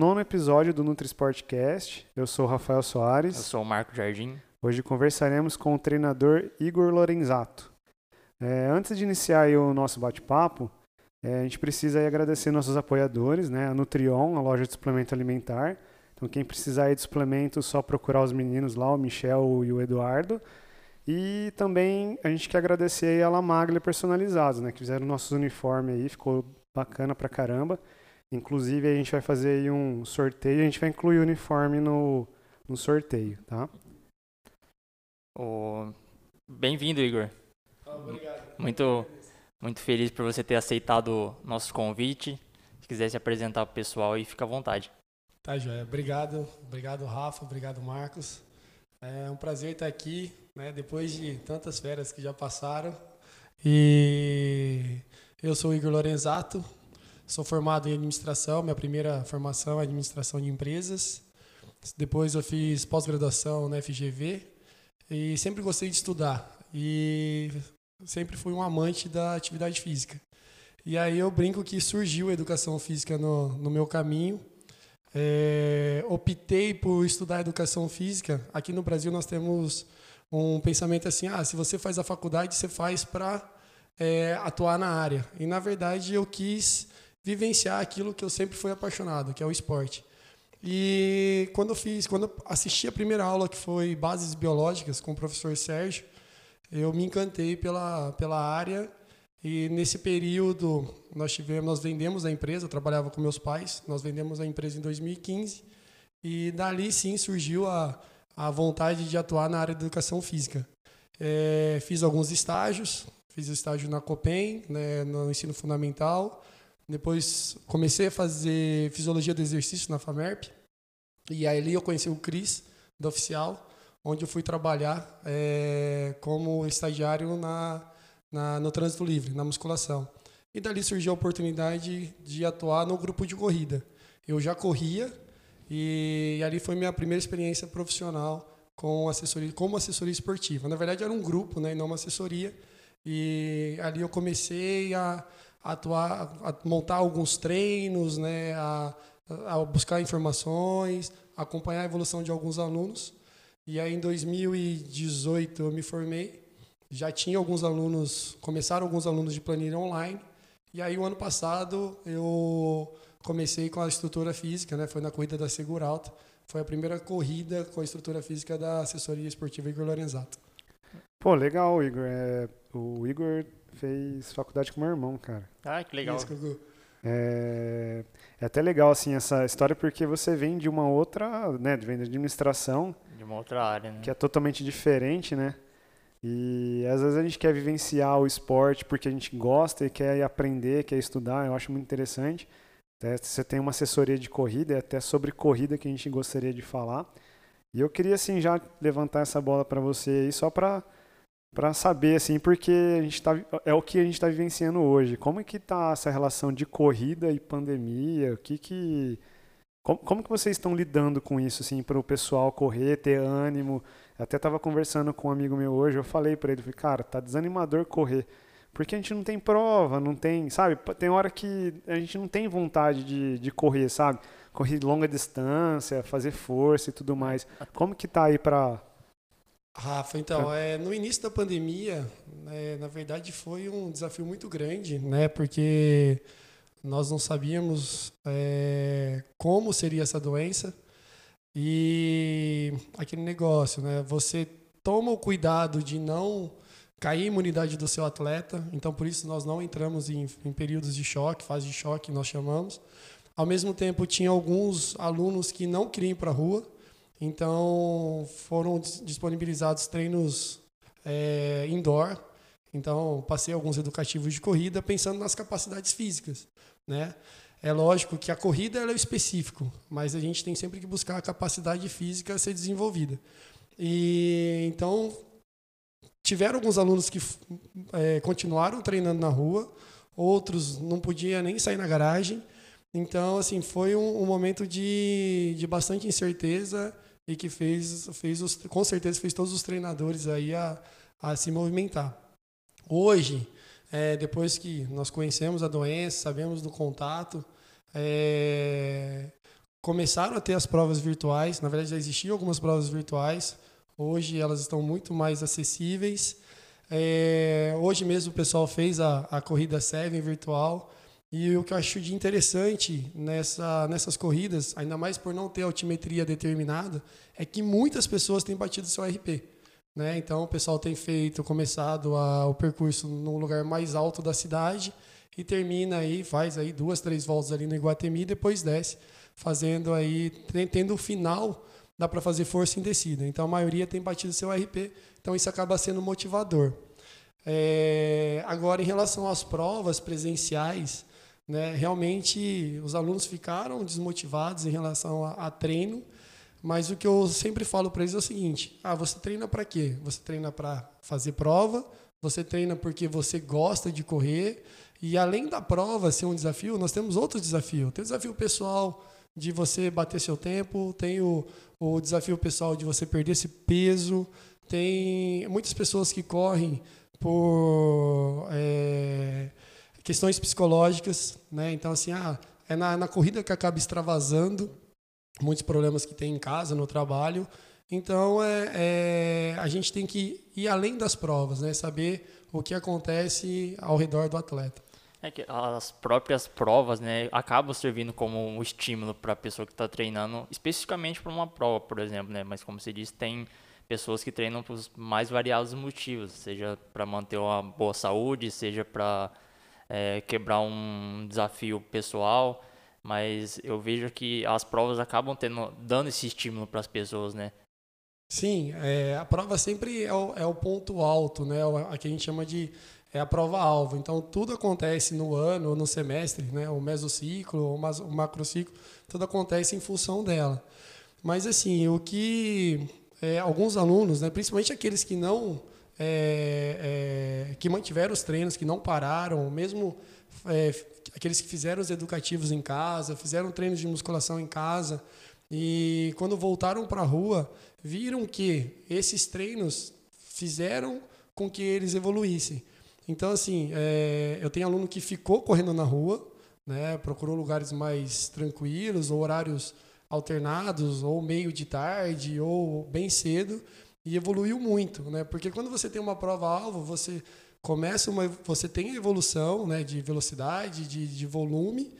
nono episódio do NutriSportcast. Eu sou o Rafael Soares. Eu sou o Marco Jardim. Hoje conversaremos com o treinador Igor Lorenzato. É, antes de iniciar o nosso bate-papo, é, a gente precisa agradecer nossos apoiadores, né? A Nutrion, a loja de suplemento alimentar. Então, quem precisar de suplemento, só procurar os meninos lá, o Michel e o Eduardo. E também a gente quer agradecer a La Maglia Personalizados, né? Que fizeram nossos uniformes aí, ficou bacana pra caramba. Inclusive, a gente vai fazer aí um sorteio, a gente vai incluir o uniforme no, no sorteio, tá? O... Bem-vindo, Igor. Obrigado. Muito, muito feliz por você ter aceitado o nosso convite. Se quiser se apresentar para o pessoal aí, fica à vontade. Tá, Joia. Obrigado. Obrigado, Rafa. Obrigado, Marcos. É um prazer estar aqui, né, depois de tantas férias que já passaram. E eu sou o Igor Lorenzato, Sou formado em administração, minha primeira formação é administração de empresas. Depois eu fiz pós-graduação na FGV e sempre gostei de estudar e sempre fui um amante da atividade física. E aí eu brinco que surgiu a educação física no, no meu caminho. É, optei por estudar educação física. Aqui no Brasil nós temos um pensamento assim: ah, se você faz a faculdade, você faz para é, atuar na área. E na verdade eu quis vivenciar aquilo que eu sempre fui apaixonado, que é o esporte. E quando eu fiz, quando eu assisti a primeira aula que foi Bases Biológicas com o professor Sérgio, eu me encantei pela pela área e nesse período nós tivemos, nós vendemos a empresa, eu trabalhava com meus pais, nós vendemos a empresa em 2015 e dali sim surgiu a a vontade de atuar na área de educação física. É, fiz alguns estágios, fiz estágio na Copen, né, no ensino fundamental, depois comecei a fazer fisiologia do exercício na FAMERP. E aí eu conheci o Cris, da Oficial, onde eu fui trabalhar é, como estagiário na, na, no trânsito livre, na musculação. E dali surgiu a oportunidade de atuar no grupo de corrida. Eu já corria e, e ali foi minha primeira experiência profissional com assessoria, como assessoria esportiva. Na verdade era um grupo, né, e não uma assessoria. E ali eu comecei a atuar, a montar alguns treinos, né, a, a buscar informações, acompanhar a evolução de alguns alunos. E aí em 2018 eu me formei, já tinha alguns alunos, começaram alguns alunos de planilha online. E aí o ano passado eu comecei com a estrutura física, né, foi na corrida da Seguralta. Foi a primeira corrida com a estrutura física da assessoria esportiva Igor Lorenzato. Pô, legal, Igor. É, o Igor fez faculdade com meu irmão, cara. Ah, que legal. Isso, é, é até legal, assim, essa história, porque você vem de uma outra, né, vem de administração. De uma outra área, né? Que é totalmente diferente, né? E às vezes a gente quer vivenciar o esporte porque a gente gosta e quer aprender, quer estudar, eu acho muito interessante. Até você tem uma assessoria de corrida, é até sobre corrida que a gente gostaria de falar. E eu queria, assim, já levantar essa bola para você aí, só para para saber assim, porque a gente tá, é o que a gente está vivenciando hoje. Como é que tá essa relação de corrida e pandemia? O que que como, como que vocês estão lidando com isso assim para o pessoal correr, ter ânimo? Eu até estava conversando com um amigo meu hoje, eu falei para ele, falei, cara, tá desanimador correr. Porque a gente não tem prova, não tem, sabe? Tem hora que a gente não tem vontade de, de correr, sabe? Correr longa distância, fazer força e tudo mais. Como que tá aí para Rafa, então, é, no início da pandemia, né, na verdade foi um desafio muito grande, né, porque nós não sabíamos é, como seria essa doença e aquele negócio, né, você toma o cuidado de não cair a imunidade do seu atleta, então por isso nós não entramos em, em períodos de choque, fase de choque nós chamamos. Ao mesmo tempo tinha alguns alunos que não queriam ir para a rua, então, foram disponibilizados treinos é, indoor. Então, passei alguns educativos de corrida pensando nas capacidades físicas, né? É lógico que a corrida é o específico, mas a gente tem sempre que buscar a capacidade física ser desenvolvida. E então tiveram alguns alunos que é, continuaram treinando na rua, outros não podiam nem sair na garagem. Então, assim, foi um, um momento de, de bastante incerteza e que fez, fez os, com certeza fez todos os treinadores aí a, a se movimentar. Hoje, é, depois que nós conhecemos a doença, sabemos do contato, é, começaram a ter as provas virtuais. Na verdade, já existiam algumas provas virtuais. Hoje elas estão muito mais acessíveis. É, hoje mesmo o pessoal fez a, a corrida Seven virtual. E o que eu acho de interessante nessa, nessas corridas, ainda mais por não ter altimetria determinada, é que muitas pessoas têm batido seu RP. Né? Então o pessoal tem feito, começado a, o percurso no lugar mais alto da cidade e termina aí, faz aí duas, três voltas ali no Iguatemi e depois desce, fazendo aí, tendo o final, dá para fazer força em descida. Então a maioria tem batido seu RP, então isso acaba sendo motivador. É, agora, em relação às provas presenciais, né, realmente os alunos ficaram desmotivados em relação a, a treino, mas o que eu sempre falo para eles é o seguinte: ah, você treina para quê? Você treina para fazer prova, você treina porque você gosta de correr, e além da prova ser um desafio, nós temos outro desafio. Tem o desafio pessoal de você bater seu tempo, tem o, o desafio pessoal de você perder esse peso, tem muitas pessoas que correm por é, questões psicológicas, né? Então, assim, ah, é na, na corrida que acaba extravasando muitos problemas que tem em casa, no trabalho. Então, é, é, a gente tem que ir além das provas, né? Saber o que acontece ao redor do atleta. É que as próprias provas, né, acabam servindo como um estímulo para a pessoa que está treinando, especificamente para uma prova, por exemplo, né? Mas como você disse, tem pessoas que treinam por mais variados motivos, seja para manter uma boa saúde, seja para é, quebrar um desafio pessoal. Mas eu vejo que as provas acabam tendo, dando esse estímulo para as pessoas, né? Sim, é, a prova sempre é o, é o ponto alto, né? A que a gente chama de é a prova-alvo. Então, tudo acontece no ano, no semestre, né? o mesociclo, o macrociclo, tudo acontece em função dela. Mas, assim, o que é, alguns alunos, né, principalmente aqueles que não é, é, que mantiveram os treinos, que não pararam, mesmo é, aqueles que fizeram os educativos em casa, fizeram treinos de musculação em casa e quando voltaram para a rua viram que esses treinos fizeram com que eles evoluíssem. Então, assim, é, eu tenho aluno que ficou correndo na rua, né, procurou lugares mais tranquilos, ou horários alternados, ou meio de tarde, ou bem cedo, e evoluiu muito, né? Porque quando você tem uma prova-alvo, você começa uma, você tem evolução, né, de velocidade, de, de volume,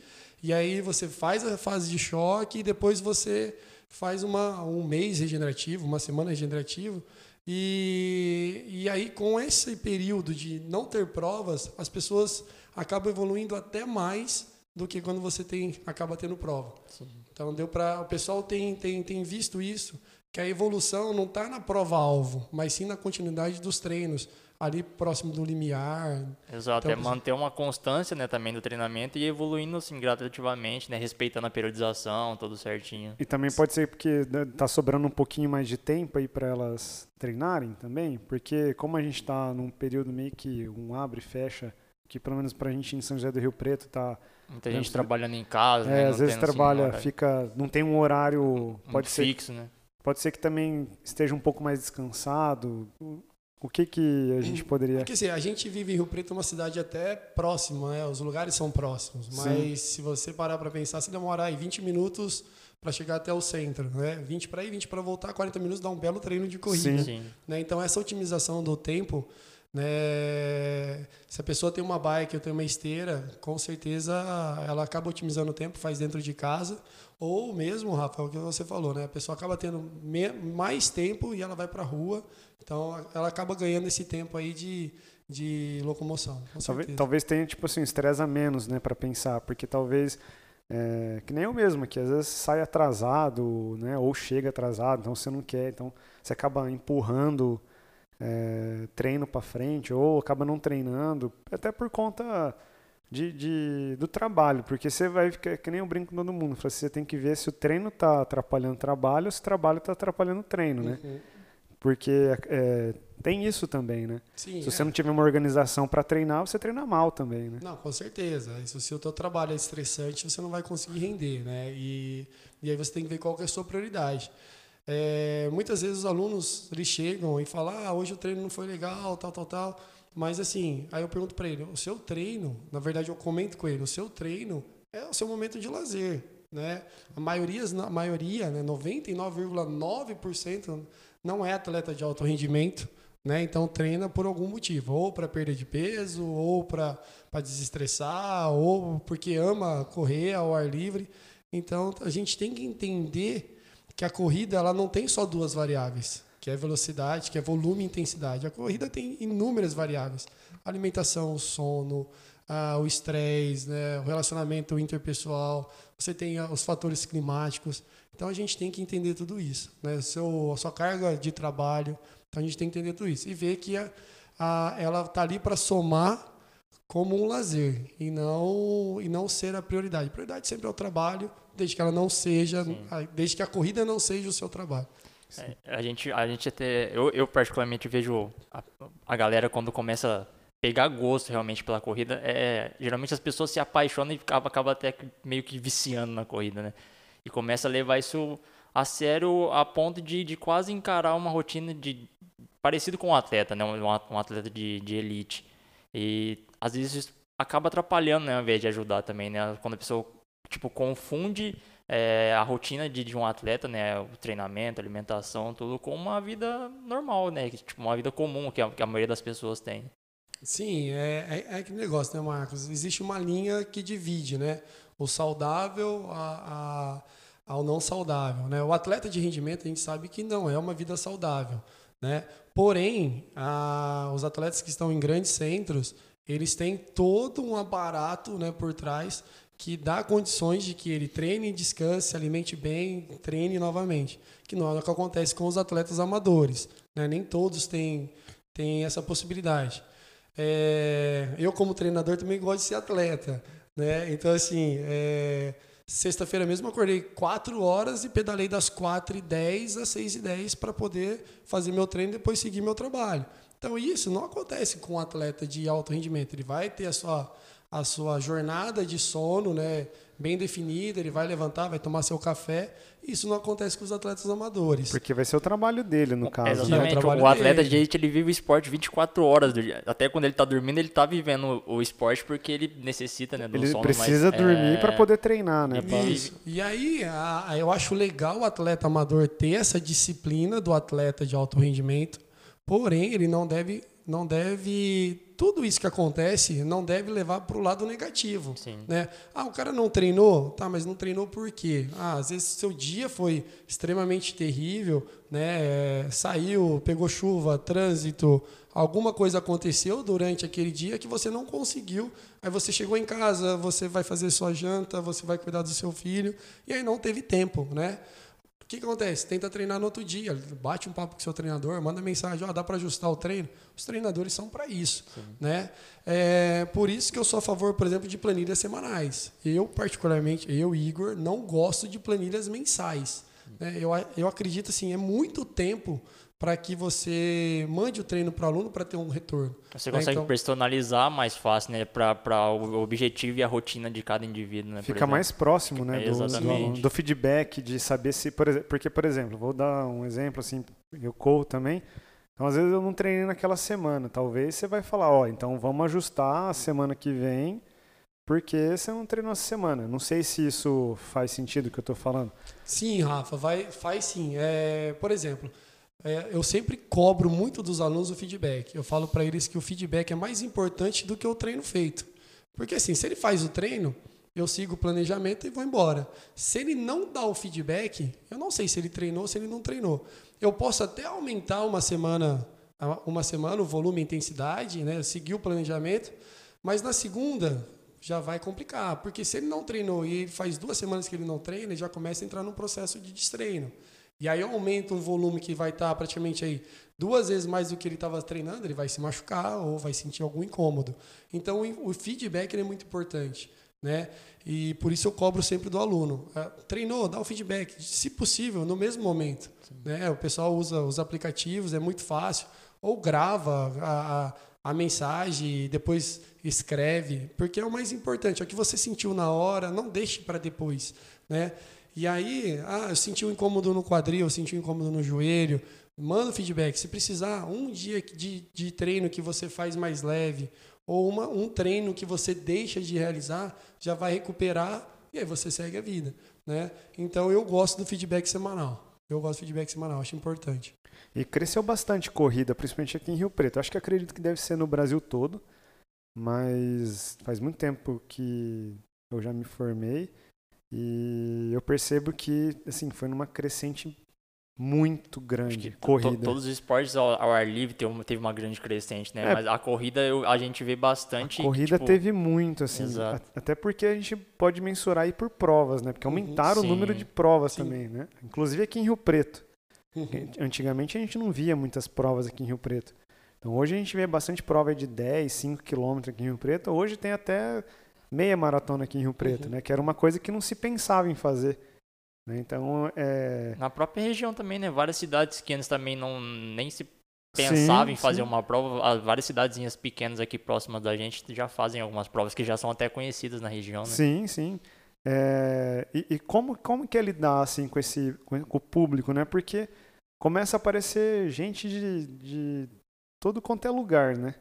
e aí você faz a fase de choque e depois você faz uma, um mês regenerativo, uma semana regenerativa, e, e aí, com esse período de não ter provas, as pessoas acabam evoluindo até mais do que quando você tem acaba tendo prova. Sim. Então deu para o pessoal tem, tem, tem visto isso que a evolução não está na prova alvo, mas sim na continuidade dos treinos ali próximo do limiar. Exato, então, é manter uma constância, né, também do treinamento e evoluindo assim gradativamente, né, respeitando a periodização, tudo certinho. E também pode ser porque né, tá sobrando um pouquinho mais de tempo aí para elas treinarem também, porque como a gente está num período meio que um abre e fecha, que pelo menos para a gente em São José do Rio Preto tá muita gente trabalhando em casa, é, né, às vezes trabalha, assim, fica, não tem um horário, pode um ser fixo, né? Pode ser que também esteja um pouco mais descansado. O que, que a gente poderia. Porque assim, a gente vive em Rio Preto, uma cidade até próxima, né? Os lugares são próximos. Mas Sim. se você parar para pensar, se demorar aí 20 minutos para chegar até o centro, né? 20 para ir, 20 para voltar, 40 minutos dá um belo treino de corrida. Sim. Né? Então essa otimização do tempo, né? Se a pessoa tem uma bike ou tem uma esteira, com certeza ela acaba otimizando o tempo, faz dentro de casa. Ou mesmo, Rafa, o que você falou, né? A pessoa acaba tendo mais tempo e ela vai para a rua então, ela acaba ganhando esse tempo aí de, de locomoção. Talvez, talvez tenha, tipo assim, estresse a menos, né, para pensar, porque talvez, é, que nem eu mesmo, que às vezes sai atrasado, né, ou chega atrasado, então você não quer, então você acaba empurrando é, treino para frente, ou acaba não treinando, até por conta de, de, do trabalho, porque você vai ficar que nem eu brinco com todo mundo, você tem que ver se o treino está atrapalhando o trabalho ou se o trabalho está atrapalhando o treino, né? Uhum. Porque é, tem isso também, né? Sim, se você é. não tiver uma organização para treinar, você treina mal também, né? Não, com certeza. Se o teu trabalho é estressante, você não vai conseguir render, né? E, e aí você tem que ver qual que é a sua prioridade. É, muitas vezes os alunos eles chegam e falam: ah, hoje o treino não foi legal, tal, tal, tal. Mas assim, aí eu pergunto para ele: o seu treino, na verdade eu comento com ele, o seu treino é o seu momento de lazer. né? A maioria, a maioria né, 99,9% não é atleta de alto rendimento, né? Então treina por algum motivo, ou para perda de peso, ou para desestressar, ou porque ama correr ao ar livre. Então a gente tem que entender que a corrida ela não tem só duas variáveis, que é velocidade, que é volume e intensidade. A corrida tem inúmeras variáveis: alimentação, sono, ah, o estresse, né, o relacionamento interpessoal, você tem ah, os fatores climáticos. Então a gente tem que entender tudo isso, né? Seu, a sua carga de trabalho, então a gente tem que entender tudo isso e ver que a, a ela está ali para somar como um lazer e não e não ser a prioridade. A prioridade sempre é o trabalho, desde que ela não seja, a, desde que a corrida não seja o seu trabalho. É, a gente a gente até eu, eu particularmente vejo a, a galera quando começa pegar gosto realmente pela corrida, é, geralmente as pessoas se apaixonam e acaba, acaba até meio que viciando na corrida, né? E começa a levar isso a sério a ponto de, de quase encarar uma rotina de parecido com um atleta, né? Um, um atleta de, de elite. E às vezes isso acaba atrapalhando, né? Ao invés de ajudar também, né? Quando a pessoa, tipo, confunde é, a rotina de, de um atleta, né? O treinamento, alimentação, tudo com uma vida normal, né? Tipo, uma vida comum que a, que a maioria das pessoas tem. Sim, é, é, é negócio, né, Marcos? Existe uma linha que divide, né? O saudável a, a, ao não saudável, né? O atleta de rendimento a gente sabe que não é uma vida saudável, né? Porém, a, os atletas que estão em grandes centros, eles têm todo um aparato, né, por trás que dá condições de que ele treine, descanse, alimente bem, treine novamente. Que não é o que acontece com os atletas amadores, né? Nem todos têm, têm essa possibilidade. É, eu, como treinador, também gosto de ser atleta. Né? Então, assim, é, sexta-feira mesmo acordei 4 horas e pedalei das 4 e 10 às 6 e 10 para poder fazer meu treino e depois seguir meu trabalho. Então, isso não acontece com um atleta de alto rendimento. Ele vai ter a sua, a sua jornada de sono, né? bem definida, ele vai levantar, vai tomar seu café. Isso não acontece com os atletas amadores. Porque vai ser o trabalho dele, no caso. Exatamente. Né? O, o, atleta de elite, ele vive o esporte 24 horas do dia. Até quando ele está dormindo, ele está vivendo o esporte porque ele necessita né, do ele sono. Ele precisa mais, dormir é... para poder treinar, né? Isso. E aí, a, eu acho legal o atleta amador ter essa disciplina do atleta de alto rendimento, porém, ele não deve não deve tudo isso que acontece não deve levar para o lado negativo, Sim. né? Ah, o cara não treinou, tá? Mas não treinou por quê? Ah, às vezes seu dia foi extremamente terrível, né? É, saiu, pegou chuva, trânsito, alguma coisa aconteceu durante aquele dia que você não conseguiu. Aí você chegou em casa, você vai fazer sua janta, você vai cuidar do seu filho e aí não teve tempo, né? Que, que acontece? Tenta treinar no outro dia, bate um papo com o seu treinador, manda mensagem, oh, dá para ajustar o treino. Os treinadores são para isso, né? É, por isso que eu sou a favor, por exemplo, de planilhas semanais. Eu particularmente, eu Igor, não gosto de planilhas mensais. Né? Eu, eu acredito assim, é muito tempo para que você mande o treino para o aluno para ter um retorno. Você né? consegue então, personalizar mais fácil, né, para o objetivo e a rotina de cada indivíduo, né? Fica mais próximo, né, do, do, do, feedback, de saber se, por exemplo, porque por exemplo, vou dar um exemplo assim, eu corro também. Então às vezes eu não treinei naquela semana, talvez você vai falar, ó, oh, então vamos ajustar a semana que vem. Porque você não treinou essa semana. Não sei se isso faz sentido o que eu estou falando. Sim, Rafa, vai, faz sim. É, por exemplo, é, eu sempre cobro muito dos alunos o feedback. Eu falo para eles que o feedback é mais importante do que o treino feito. Porque assim, se ele faz o treino, eu sigo o planejamento e vou embora. Se ele não dá o feedback, eu não sei se ele treinou ou se ele não treinou. Eu posso até aumentar uma semana, uma semana o volume e intensidade, né? seguir o planejamento, mas na segunda já vai complicar, porque se ele não treinou e faz duas semanas que ele não treina, ele já começa a entrar num processo de destreino. E aí aumenta um volume que vai estar tá praticamente aí duas vezes mais do que ele estava treinando, ele vai se machucar ou vai sentir algum incômodo. Então o feedback é muito importante, né? E por isso eu cobro sempre do aluno. É, treinou, dá o feedback, se possível, no mesmo momento. Né? O pessoal usa os aplicativos, é muito fácil. Ou grava a, a, a mensagem e depois escreve, porque é o mais importante. É o que você sentiu na hora, não deixe para depois, né? E aí, ah, eu senti um incômodo no quadril, eu senti um incômodo no joelho. Manda feedback. Se precisar, um dia de, de treino que você faz mais leve, ou uma, um treino que você deixa de realizar, já vai recuperar e aí você segue a vida. né? Então eu gosto do feedback semanal. Eu gosto do feedback semanal, acho importante. E cresceu bastante corrida, principalmente aqui em Rio Preto. Acho que acredito que deve ser no Brasil todo, mas faz muito tempo que eu já me formei e eu percebo que assim foi numa crescente muito grande corrida. To, todos os esportes ao, ao ar livre teve, teve, uma grande crescente, né? É, Mas a corrida eu, a gente vê bastante. A corrida tipo... teve muito, assim. Exato. Até porque a gente pode mensurar aí por provas, né? Porque uhum. aumentaram uhum, o número de provas sim. também, né? Inclusive aqui em Rio Preto. Uhum. Antigamente a gente não via muitas provas aqui em Rio Preto. Então hoje a gente vê bastante prova de 10, 5 quilômetros aqui em Rio Preto. Hoje tem até meia maratona aqui em Rio Preto, uhum. né? Que era uma coisa que não se pensava em fazer. Né? Então, é... Na própria região também, né? Várias cidades que antes também não nem se pensava sim, em fazer sim. uma prova. Várias cidadezinhas pequenas aqui próximas da gente já fazem algumas provas que já são até conhecidas na região, né? Sim, sim. É... E, e, como, como que é lidar assim, com, esse, com o público, né? Porque começa a aparecer gente de, de todo quanto é lugar, né?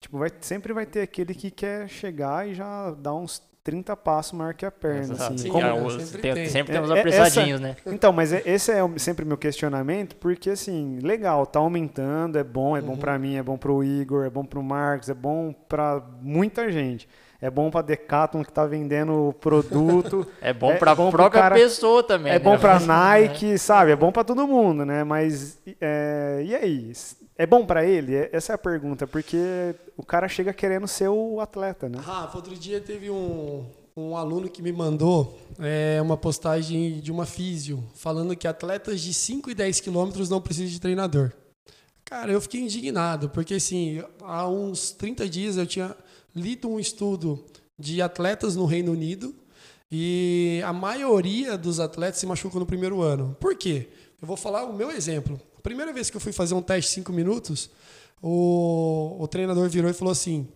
Tipo, vai, sempre vai ter aquele que quer chegar e já dar uns 30 passos maior que a perna. Assim. Sim, Como... é, sempre, tem, tem. sempre temos é, apressadinhos, essa... né? Então, mas é, esse é sempre meu questionamento, porque assim, legal, tá aumentando, é bom, é uhum. bom para mim, é bom para o Igor, é bom para o Marcos, é bom para muita gente. É bom para Decathlon que tá vendendo produto. é bom para a própria cara, pessoa também. É né? bom para Nike, é. sabe? É bom para todo mundo, né? Mas é, e aí? É bom para ele? É, essa é a pergunta, porque o cara chega querendo ser o atleta, né? Rafa, outro dia teve um, um aluno que me mandou é, uma postagem de uma físio falando que atletas de 5 e 10 quilômetros não precisam de treinador. Cara, eu fiquei indignado, porque assim, há uns 30 dias eu tinha lido um estudo de atletas no Reino Unido e a maioria dos atletas se machucam no primeiro ano. Por quê? Eu vou falar o meu exemplo primeira vez que eu fui fazer um teste de cinco minutos, o, o treinador virou e falou assim: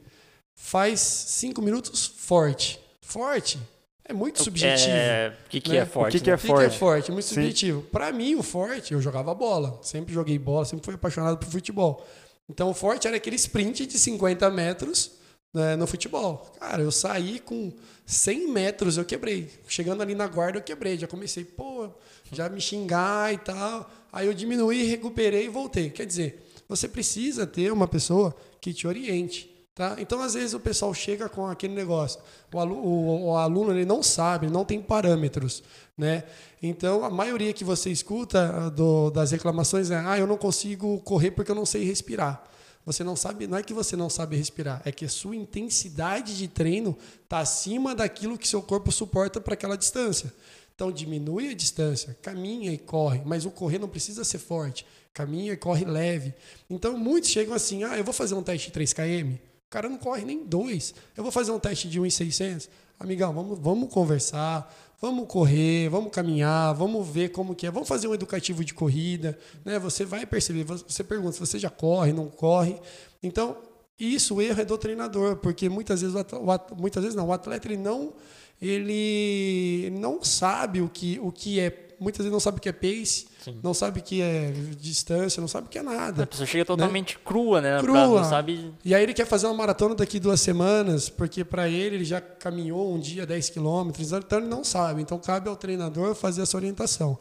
faz cinco minutos forte. Forte? É muito subjetivo. É, o que, que né? é forte? O que, que é forte? O que, que é forte? É muito Sim. subjetivo. Para mim, o forte, eu jogava bola. Sempre joguei bola, sempre fui apaixonado por futebol. Então, o forte era aquele sprint de 50 metros né, no futebol. Cara, eu saí com 100 metros, eu quebrei. Chegando ali na guarda, eu quebrei. Já comecei, pô, já me xingar e tal. Aí eu diminuí, recuperei e voltei. Quer dizer, você precisa ter uma pessoa que te oriente. Tá? Então, às vezes, o pessoal chega com aquele negócio. O aluno, o, o aluno ele não sabe, não tem parâmetros. Né? Então, a maioria que você escuta ah, do, das reclamações é: ah, eu não consigo correr porque eu não sei respirar. Você não sabe, não é que você não sabe respirar, é que a sua intensidade de treino está acima daquilo que seu corpo suporta para aquela distância. Então diminui a distância, caminha e corre, mas o correr não precisa ser forte. Caminha e corre leve. Então muitos chegam assim: "Ah, eu vou fazer um teste de 3 km". O cara não corre nem dois. Eu vou fazer um teste de 1,600. Amigão, vamos, vamos conversar, vamos correr, vamos caminhar, vamos ver como que é. Vamos fazer um educativo de corrida, né? Você vai perceber, você pergunta se você já corre, não corre. Então, isso o erro é do treinador, porque muitas vezes o atleta, muitas vezes não, o atleta ele não ele não sabe o que, o que é. Muitas vezes não sabe o que é pace, Sim. não sabe o que é distância, não sabe o que é nada. A pessoa chega totalmente né? crua, né? Crua. Pra, sabe... E aí ele quer fazer uma maratona daqui duas semanas, porque para ele ele já caminhou um dia 10 quilômetros, então ele não sabe. Então cabe ao treinador fazer essa orientação.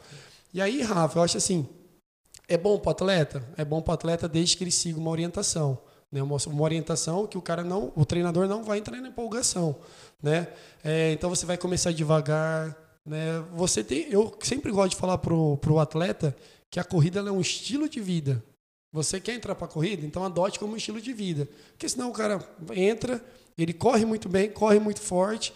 E aí, Rafa, eu acho assim, é bom para atleta? É bom para atleta desde que ele siga uma orientação. Né? Uma, uma orientação que o cara não, o treinador não vai entrar na empolgação né? É, então você vai começar devagar, né? Você tem, eu sempre gosto de falar pro pro atleta que a corrida é um estilo de vida. Você quer entrar para a corrida, então adote como um estilo de vida, porque senão o cara entra, ele corre muito bem, corre muito forte.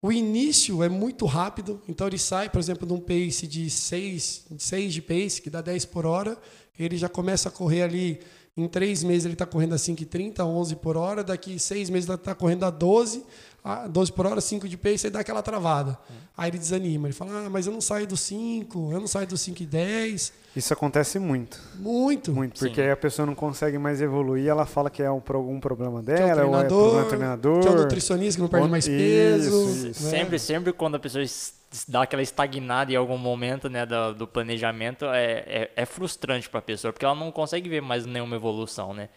O início é muito rápido, então ele sai, por exemplo, de um pace de 6, 6 de pace, que dá 10 por hora, ele já começa a correr ali em três meses ele está correndo a 5,30, 11 por hora. Daqui seis meses ele está correndo a 12, a 12 por hora, 5 de pace, aí dá aquela travada. Hum. Aí ele desanima. Ele fala, ah, mas eu não saio do 5, eu não saio do 5 e 10. Isso acontece muito. Muito. Muito, porque aí a pessoa não consegue mais evoluir, ela fala que é um, algum problema dela, que é o treinador, ou é problema do treinador. Que é o nutricionista que não perde mais peso. Isso, isso. Né? Sempre, sempre quando a pessoa dá aquela estagnada em algum momento né, do, do planejamento, é, é, é frustrante para a pessoa, porque ela não consegue ver mais nenhuma evolução, né?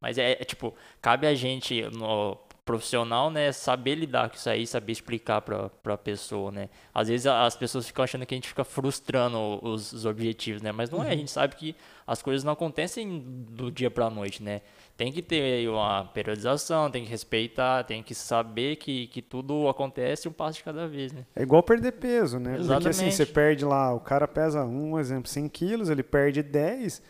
Mas é, é, tipo, cabe a gente, no, profissional, né, saber lidar com isso aí, saber explicar para a pessoa, né. Às vezes as pessoas ficam achando que a gente fica frustrando os, os objetivos, né, mas não é. A uhum. gente sabe que as coisas não acontecem do dia para a noite, né. Tem que ter uma periodização, tem que respeitar, tem que saber que, que tudo acontece um passo de cada vez, né. É igual perder peso, né. Exatamente. Porque assim, você perde lá, o cara pesa, um exemplo, 100 quilos, ele perde 10,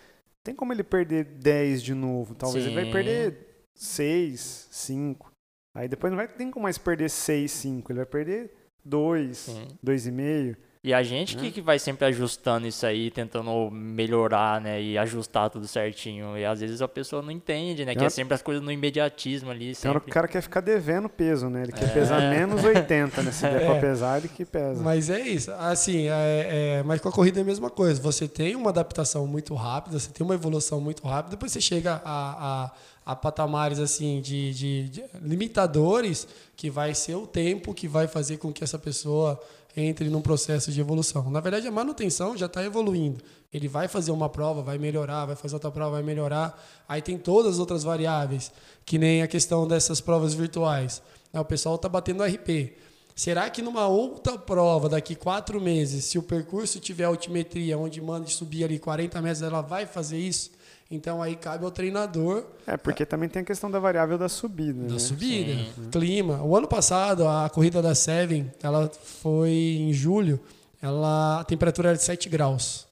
tem como ele perder 10 de novo. Talvez Sim. ele vai perder 6, 5. Aí depois não vai ter como mais perder 6, 5. Ele vai perder 2, 2,5. E a gente que, né? que vai sempre ajustando isso aí, tentando melhorar, né? E ajustar tudo certinho. E às vezes a pessoa não entende, né? que é sempre as coisas no imediatismo ali. Sempre. Então o cara quer ficar devendo peso, né? Ele quer é. pesar menos 80, né? Se der é. pra pesar, ele que pesa. Mas é isso. Assim, é, é, mas com a corrida é a mesma coisa. Você tem uma adaptação muito rápida, você tem uma evolução muito rápida, depois você chega a, a a patamares assim de, de, de, limitadores que vai ser o tempo que vai fazer com que essa pessoa entre num processo de evolução. Na verdade, a manutenção já está evoluindo. Ele vai fazer uma prova, vai melhorar, vai fazer outra prova, vai melhorar. Aí tem todas as outras variáveis, que nem a questão dessas provas virtuais. O pessoal está batendo RP. Será que numa outra prova, daqui quatro meses, se o percurso tiver altimetria, onde manda subir ali 40 metros, ela vai fazer isso? Então aí cabe ao treinador. É, porque também tem a questão da variável da subida. Da né? subida, Sim. clima. O ano passado, a corrida da Seven, ela foi em julho, ela, a temperatura era de 7 graus.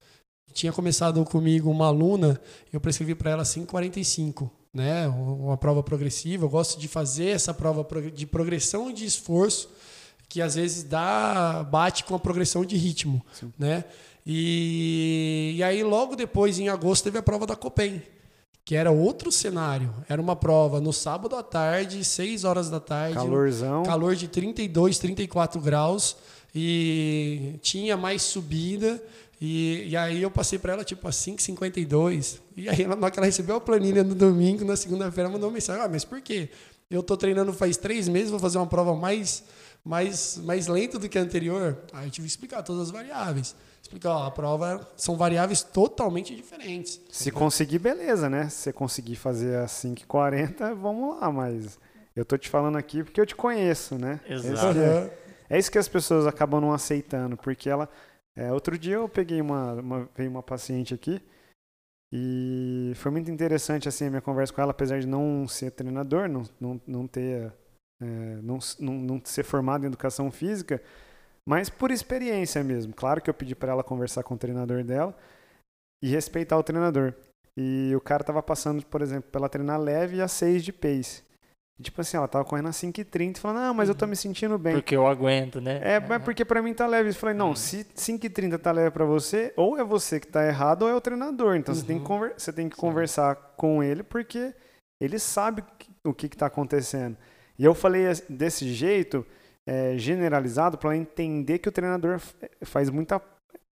Tinha começado comigo uma aluna, eu prescrevi para ela 5,45. Né? Uma prova progressiva. Eu gosto de fazer essa prova de progressão de esforço, que às vezes dá bate com a progressão de ritmo. Sim. Né? E, e aí, logo depois, em agosto, teve a prova da Copen, que era outro cenário. Era uma prova no sábado à tarde, 6 horas da tarde. Calorzão. Calor de 32, 34 graus. E tinha mais subida. E, e aí eu passei para ela tipo a 5,52. E aí, na hora que ela recebeu a planilha no domingo, na segunda-feira, mandou uma mensagem: Ah, mas por quê? Eu tô treinando faz três meses, vou fazer uma prova mais, mais, mais lenta do que a anterior. Aí eu tive que explicar todas as variáveis explicar, ó, a prova são variáveis totalmente diferentes. Se conseguir, beleza, né? Se você conseguir fazer a 5,40, vamos lá, mas eu tô te falando aqui porque eu te conheço, né? Exato. É, é, isso que as pessoas acabam não aceitando, porque ela. É, outro dia eu peguei uma, uma. Veio uma paciente aqui e foi muito interessante assim a minha conversa com ela, apesar de não ser treinador, não, não, não ter. É, não, não, não ser formado em educação física, mas por experiência mesmo. Claro que eu pedi para ela conversar com o treinador dela e respeitar o treinador. E o cara tava passando, por exemplo, pela treinar leve a 6 de pace. E, tipo assim, ela tava correndo a 5,30 e falando, não, mas eu tô me sentindo bem. Porque eu aguento, né? É, mas porque pra mim tá leve. Eu falei, não, uhum. se 5,30 tá leve pra você, ou é você que tá errado ou é o treinador. Então uhum. você tem que, uhum. você tem que conversar com ele porque ele sabe o que, que tá acontecendo. E eu falei desse jeito é, generalizado para entender que o treinador faz muita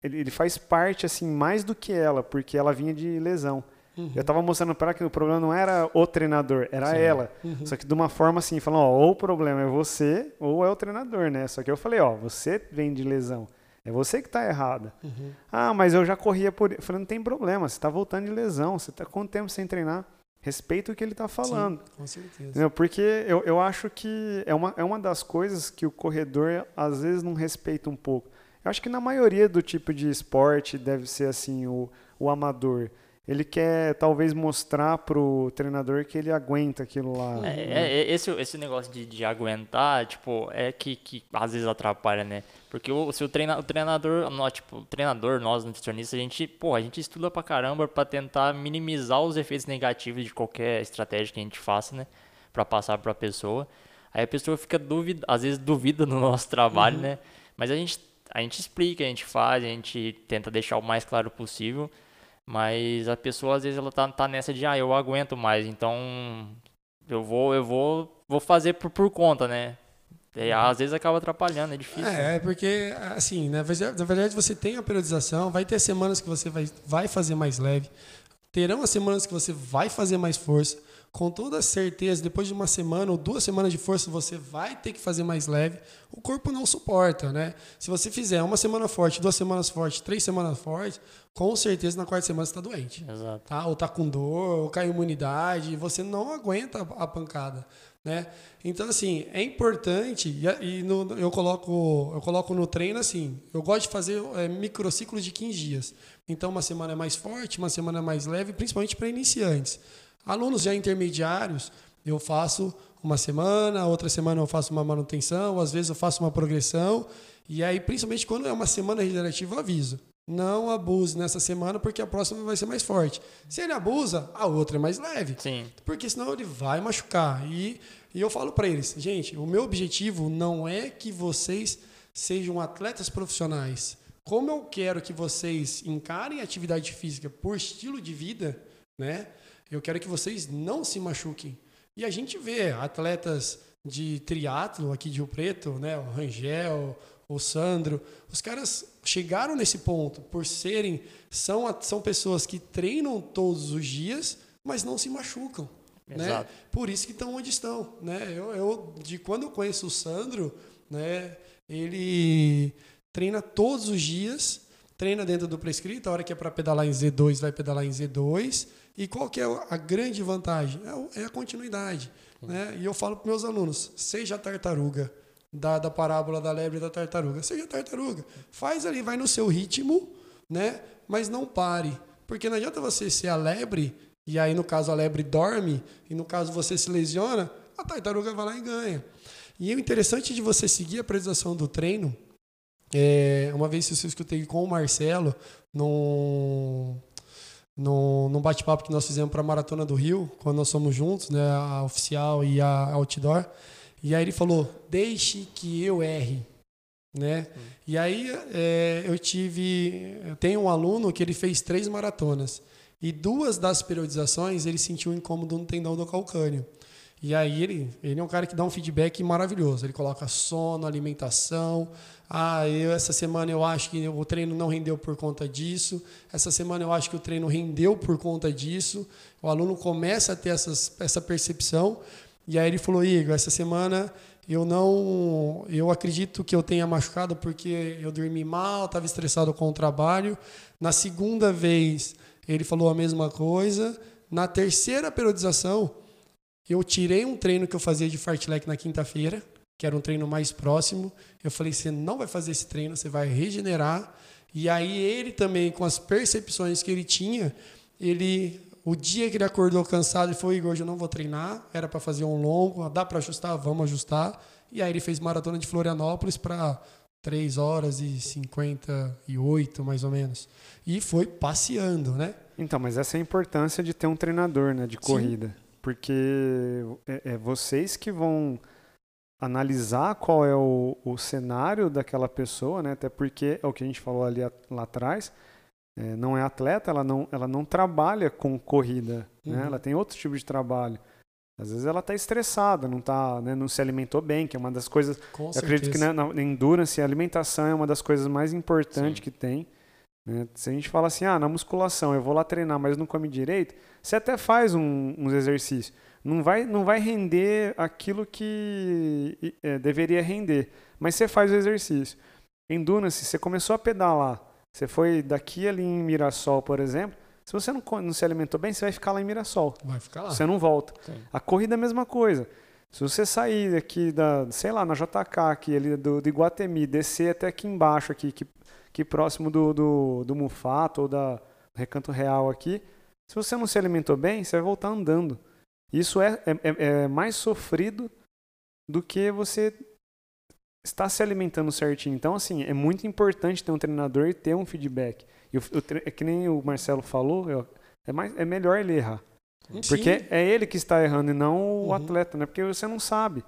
ele, ele, faz parte assim mais do que ela porque ela vinha de lesão uhum. eu estava mostrando para ela que o problema não era o treinador era Sim. ela uhum. só que de uma forma assim falando ó, ou o problema é você ou é o treinador né só que eu falei ó você vem de lesão é você que está errada uhum. ah mas eu já corria por eu falei não tem problema você está voltando de lesão você está quanto tempo sem treinar respeita o que ele está falando. Sim, com certeza. Entendeu? Porque eu, eu acho que é uma, é uma das coisas que o corredor às vezes não respeita um pouco. Eu acho que na maioria do tipo de esporte deve ser assim, o, o amador. Ele quer talvez mostrar pro treinador que ele aguenta aquilo lá. É, é, é esse, esse negócio de, de aguentar, tipo, é que, que às vezes atrapalha, né? Porque o, se o, treina, o treinador, nós, tipo, o treinador, nós nutricionistas, a gente, pô, a gente estuda pra caramba pra tentar minimizar os efeitos negativos de qualquer estratégia que a gente faça, né? Pra passar pra pessoa. Aí a pessoa fica dúvida, às vezes duvida no nosso trabalho, uhum. né? Mas a gente, a gente explica, a gente faz, a gente tenta deixar o mais claro possível. Mas a pessoa às vezes ela tá, tá nessa de, ah, eu aguento mais, então eu vou, eu vou, vou fazer por, por conta, né? E, uhum. às vezes acaba atrapalhando, é difícil. É, é porque, assim, na verdade, na verdade você tem a periodização, vai ter semanas que você vai, vai fazer mais leve, terão as semanas que você vai fazer mais força. Com toda certeza, depois de uma semana ou duas semanas de força, você vai ter que fazer mais leve. O corpo não suporta, né? Se você fizer uma semana forte, duas semanas forte, três semanas forte, com certeza na quarta semana você está doente. Exato. Tá? Ou está com dor, ou cai imunidade, você não aguenta a pancada. Né? Então, assim, é importante, e, e no, eu, coloco, eu coloco no treino assim, eu gosto de fazer é, microciclos de 15 dias. Então, uma semana é mais forte, uma semana é mais leve, principalmente para iniciantes. Alunos já intermediários, eu faço uma semana, outra semana eu faço uma manutenção, às vezes eu faço uma progressão, e aí, principalmente quando é uma semana regenerativa, eu aviso. Não abuse nessa semana porque a próxima vai ser mais forte. Se ele abusa, a outra é mais leve. Sim. Porque senão ele vai machucar. E, e eu falo para eles, gente, o meu objetivo não é que vocês sejam atletas profissionais. Como eu quero que vocês encarem a atividade física por estilo de vida, né? Eu quero que vocês não se machuquem. E a gente vê atletas de triatlo aqui de Rio Preto, né? O Rangel, o Sandro, os caras chegaram nesse ponto por serem são são pessoas que treinam todos os dias, mas não se machucam, né? Exato. Por isso que estão onde estão, né? Eu, eu de quando eu conheço o Sandro, né? Ele treina todos os dias, treina dentro do prescrito, a hora que é para pedalar em Z2 vai pedalar em Z2 e qual que é a grande vantagem? É, é a continuidade. Né? E eu falo para meus alunos: seja tartaruga da, da parábola da lebre da tartaruga. Seja tartaruga. Faz ali, vai no seu ritmo, né? mas não pare. Porque não adianta você ser a lebre, e aí no caso a lebre dorme, e no caso você se lesiona, a tartaruga vai lá e ganha. E o interessante de você seguir a apresentação do treino, é, uma vez eu escutei com o Marcelo, num, no, num bate-papo que nós fizemos para a Maratona do Rio, quando nós somos juntos, né, a oficial e a outdoor. E aí ele falou: deixe que eu erre. Né? Hum. E aí é, eu tive. Eu tenho um aluno que ele fez três maratonas. E duas das periodizações ele sentiu um incômodo no tendão do calcâneo. E aí ele, ele é um cara que dá um feedback maravilhoso. Ele coloca sono, alimentação, ah, eu, essa semana eu acho que o treino não rendeu por conta disso. Essa semana eu acho que o treino rendeu por conta disso. O aluno começa a ter essas, essa percepção. E aí ele falou, Igor, essa semana eu não. Eu acredito que eu tenha machucado porque eu dormi mal, estava estressado com o trabalho. Na segunda vez, ele falou a mesma coisa. Na terceira periodização, eu tirei um treino que eu fazia de fartlek na quinta-feira que era um treino mais próximo. Eu falei: você não vai fazer esse treino, você vai regenerar. E aí ele também, com as percepções que ele tinha, ele o dia que ele acordou cansado, ele falou: Igor, hoje eu não vou treinar, era para fazer um longo, dá para ajustar, vamos ajustar. E aí ele fez maratona de Florianópolis para 3 horas e 58, mais ou menos. E foi passeando, né? Então, mas essa é a importância de ter um treinador né, de corrida. Sim. Porque é, é vocês que vão analisar qual é o, o cenário daquela pessoa, né? Até porque é o que a gente falou ali lá atrás. É, não é atleta, ela não, ela não trabalha com corrida, né? uhum. né? Ela tem outro tipo de trabalho. Às vezes ela está estressada, não tá, né, não se alimentou bem, que é uma das coisas. Com eu certeza. acredito que na, na endurance a alimentação é uma das coisas mais importantes Sim. que tem. Né? Se a gente fala assim, ah, na musculação eu vou lá treinar, mas não come direito, você até faz um, uns exercícios não vai, não vai render aquilo que é, deveria render. Mas você faz o exercício. Endurance, você começou a pedalar, você foi daqui ali em Mirassol, por exemplo, se você não, não se alimentou bem, você vai ficar lá em Mirassol. Vai ficar lá. Você não volta. Sim. A corrida é a mesma coisa. Se você sair aqui da, sei lá, na JK, aqui, ali do, do Iguatemi, descer até aqui embaixo, aqui, que, que próximo do, do, do Mufato ou da do Recanto Real aqui, se você não se alimentou bem, você vai voltar andando. Isso é, é, é, é mais sofrido do que você estar se alimentando certinho. Então, assim, é muito importante ter um treinador e ter um feedback. E o, o, é que nem o Marcelo falou, é, mais, é melhor ele errar. Sim. Porque é ele que está errando e não uhum. o atleta, né? Porque você não sabe.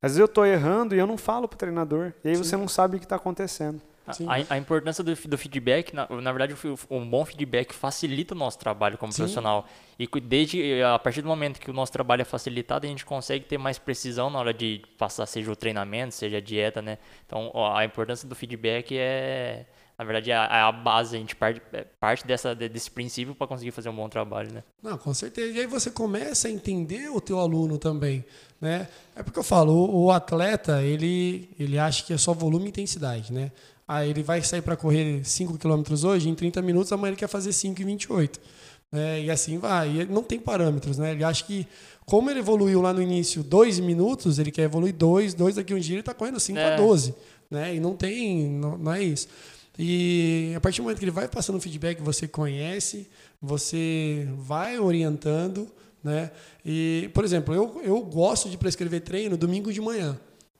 Às vezes eu estou errando e eu não falo para o treinador. E aí Sim. você não sabe o que está acontecendo. A, a, importância do, do feedback, na, na, verdade, um bom feedback facilita o nosso trabalho como Sim. profissional. E desde a partir do momento que o nosso trabalho é facilitado, a gente consegue ter mais precisão na hora de passar, seja o treinamento, seja a dieta, né? Então, ó, a importância do feedback é Na verdade, é a, é a base, a gente parte, é, parte dessa, desse princípio para conseguir fazer um bom trabalho, né? Não, com certeza. E aí você começa a entender o teu aluno também, né? É porque eu falo, o, o atleta, ele, ele acha que é só volume e intensidade, né? Aí ele vai sair para correr 5 km hoje, em 30 minutos, amanhã ele quer fazer 5 e 28. Né? E assim vai. E não tem parâmetros, né? Ele acha que, como ele evoluiu lá no início 2 minutos, ele quer evoluir 2, 2 daqui um dia ele está correndo 5 é. a 12. Né? E não tem, não, não é isso. E a partir do momento que ele vai passando feedback, você conhece, você vai orientando, né? E, por exemplo, eu, eu gosto de prescrever treino domingo de manhã.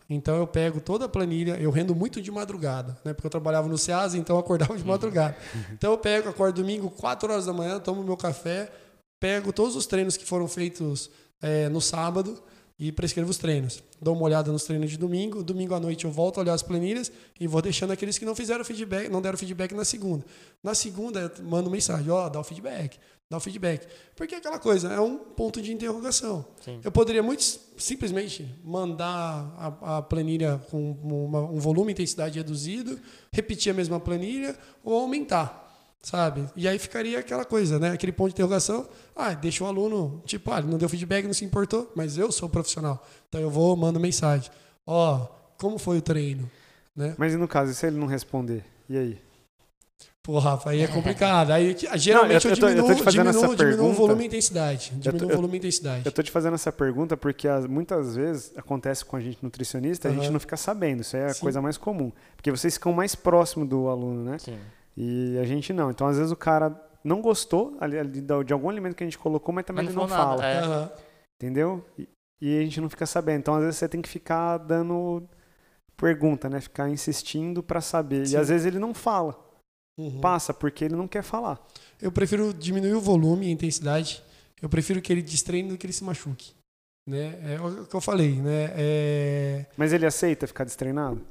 Então eu pego toda a planilha, eu rendo muito de madrugada, né? Porque eu trabalhava no SEASA, então eu acordava de uhum. madrugada. Então eu pego, acordo domingo, 4 horas da manhã, tomo meu café, pego todos os treinos que foram feitos é, no sábado e prescrevo os treinos. Dou uma olhada nos treinos de domingo, domingo à noite eu volto a olhar as planilhas e vou deixando aqueles que não fizeram feedback, não deram feedback na segunda. Na segunda eu mando mensagem, ó, oh, dá o feedback, dá o feedback. Porque é aquela coisa, é um ponto de interrogação. Sim. Eu poderia muito simplesmente mandar a, a planilha com uma, um volume e intensidade reduzido, repetir a mesma planilha ou aumentar sabe? E aí ficaria aquela coisa, né? Aquele ponto de interrogação. Ah, deixa o aluno, tipo, ah, ele não deu feedback, não se importou, mas eu sou profissional. Então eu vou, mando mensagem. Ó, oh, como foi o treino? Né? Mas e no caso, se ele não responder? E aí? Pô, Rafa, aí é complicado. Aí geralmente não, eu, eu, eu, diminuo, eu tô diminuo, diminuo o volume e intensidade. Diminuo o volume e intensidade. Eu tô te fazendo essa pergunta porque as, muitas vezes acontece com a gente nutricionista, uhum. a gente não fica sabendo. Isso é a Sim. coisa mais comum. Porque vocês ficam mais próximo do aluno, né? Sim. E a gente não. Então, às vezes, o cara não gostou de algum alimento que a gente colocou, mas também mas ele não, não fala. É. Entendeu? E, e, a gente não fica sabendo. Então, às vezes, você tem que ficar dando pergunta, né? Ficar insistindo para saber. Sim. E às vezes ele não fala. Uhum. Passa porque ele não quer falar. Eu prefiro diminuir o volume e a intensidade. Eu prefiro que ele destreine do que ele se machuque. Né? É o que eu falei, né? É... Mas ele aceita ficar destreinado?